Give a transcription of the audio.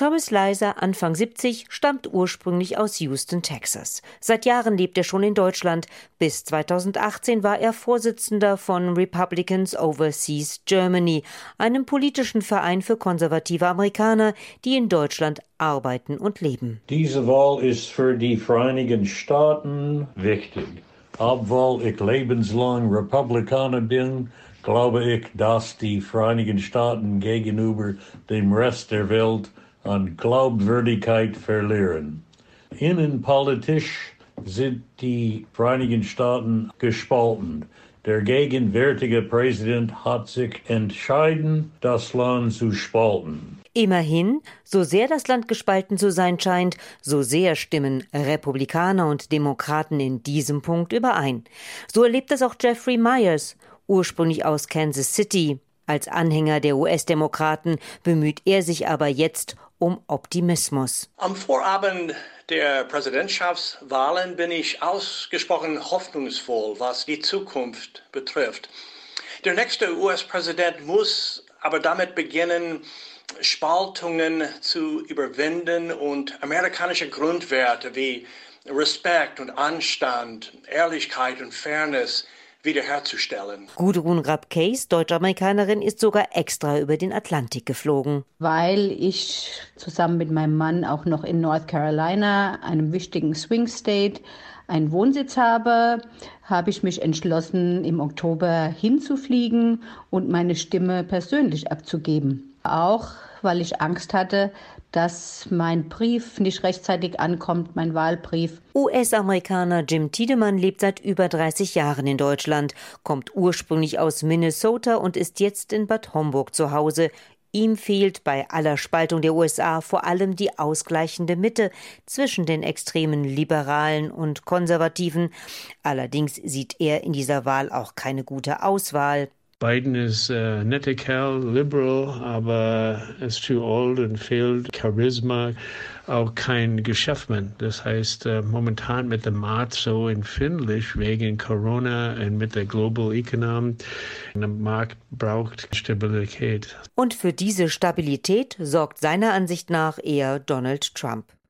Thomas Leiser, Anfang 70, stammt ursprünglich aus Houston, Texas. Seit Jahren lebt er schon in Deutschland. Bis 2018 war er Vorsitzender von Republicans Overseas Germany, einem politischen Verein für konservative Amerikaner, die in Deutschland arbeiten und leben. Diese Wahl ist für die Vereinigten Staaten wichtig. Obwohl ich lebenslang Republikaner bin, glaube ich, dass die Vereinigten Staaten gegenüber dem Rest der Welt an Glaubwürdigkeit verlieren. Innenpolitisch sind die Vereinigten Staaten gespalten. Der gegenwärtige Präsident hat sich entschieden, das Land zu spalten. Immerhin, so sehr das Land gespalten zu sein scheint, so sehr stimmen Republikaner und Demokraten in diesem Punkt überein. So erlebt es auch Jeffrey Myers, ursprünglich aus Kansas City. Als Anhänger der US-Demokraten bemüht er sich aber jetzt um Optimismus. Am Vorabend der Präsidentschaftswahlen bin ich ausgesprochen hoffnungsvoll, was die Zukunft betrifft. Der nächste US-Präsident muss aber damit beginnen, Spaltungen zu überwinden und amerikanische Grundwerte wie Respekt und Anstand, Ehrlichkeit und Fairness wiederherzustellen. Gudrun Rapp-Case, Deutsch-Amerikanerin, ist sogar extra über den Atlantik geflogen. Weil ich zusammen mit meinem Mann auch noch in North Carolina, einem wichtigen Swing State, einen Wohnsitz habe, habe ich mich entschlossen, im Oktober hinzufliegen und meine Stimme persönlich abzugeben. Auch weil ich Angst hatte, dass mein Brief nicht rechtzeitig ankommt, mein Wahlbrief. US-Amerikaner Jim Tiedemann lebt seit über 30 Jahren in Deutschland, kommt ursprünglich aus Minnesota und ist jetzt in Bad Homburg zu Hause. Ihm fehlt bei aller Spaltung der USA vor allem die ausgleichende Mitte zwischen den extremen Liberalen und Konservativen. Allerdings sieht er in dieser Wahl auch keine gute Auswahl. Biden ist äh, netter Kerl, liberal, aber ist too old und fehlt Charisma, auch kein Geschäftsmann. Das heißt, äh, momentan mit dem Markt so empfindlich wegen Corona und mit der Global Economy. Der Markt braucht Stabilität. Und für diese Stabilität sorgt seiner Ansicht nach eher Donald Trump.